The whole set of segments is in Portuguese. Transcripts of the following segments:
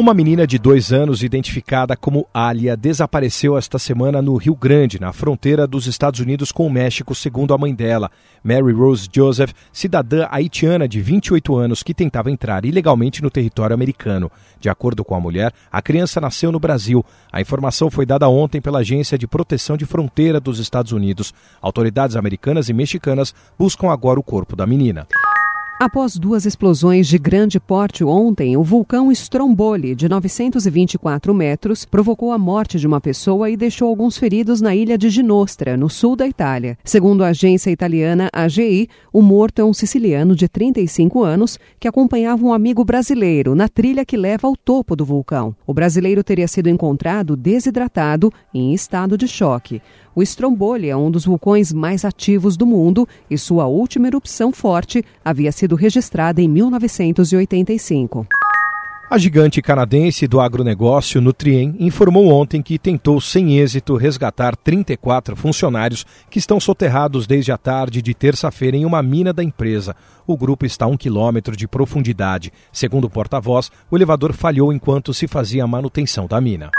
Uma menina de dois anos, identificada como Alia, desapareceu esta semana no Rio Grande, na fronteira dos Estados Unidos com o México, segundo a mãe dela, Mary Rose Joseph, cidadã haitiana de 28 anos que tentava entrar ilegalmente no território americano. De acordo com a mulher, a criança nasceu no Brasil. A informação foi dada ontem pela Agência de Proteção de Fronteira dos Estados Unidos. Autoridades americanas e mexicanas buscam agora o corpo da menina. Após duas explosões de grande porte ontem, o vulcão Stromboli, de 924 metros, provocou a morte de uma pessoa e deixou alguns feridos na ilha de Ginostra, no sul da Itália. Segundo a agência italiana AGI, o morto é um siciliano de 35 anos que acompanhava um amigo brasileiro na trilha que leva ao topo do vulcão. O brasileiro teria sido encontrado desidratado e em estado de choque. O Stromboli é um dos vulcões mais ativos do mundo e sua última erupção forte havia sido registrada em 1985. A gigante canadense do agronegócio Nutrien informou ontem que tentou sem êxito resgatar 34 funcionários que estão soterrados desde a tarde de terça-feira em uma mina da empresa. O grupo está a um quilômetro de profundidade. Segundo o porta-voz, o elevador falhou enquanto se fazia a manutenção da mina.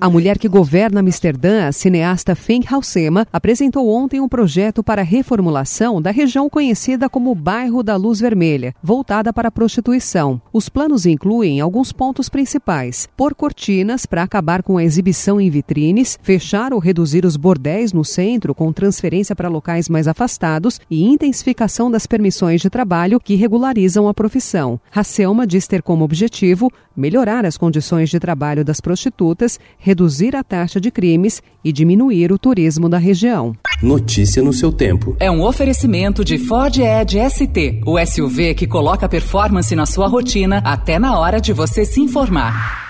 A mulher que governa Amsterdã, a cineasta Feng Halsema, apresentou ontem um projeto para a reformulação da região conhecida como Bairro da Luz Vermelha, voltada para a prostituição. Os planos incluem alguns pontos principais: pôr cortinas para acabar com a exibição em vitrines, fechar ou reduzir os bordéis no centro com transferência para locais mais afastados e intensificação das permissões de trabalho que regularizam a profissão. Selma diz ter como objetivo melhorar as condições de trabalho das prostitutas, reduzir a taxa de crimes e diminuir o turismo da região. Notícia no seu tempo. É um oferecimento de Ford Edge ST, o SUV que coloca performance na sua rotina até na hora de você se informar.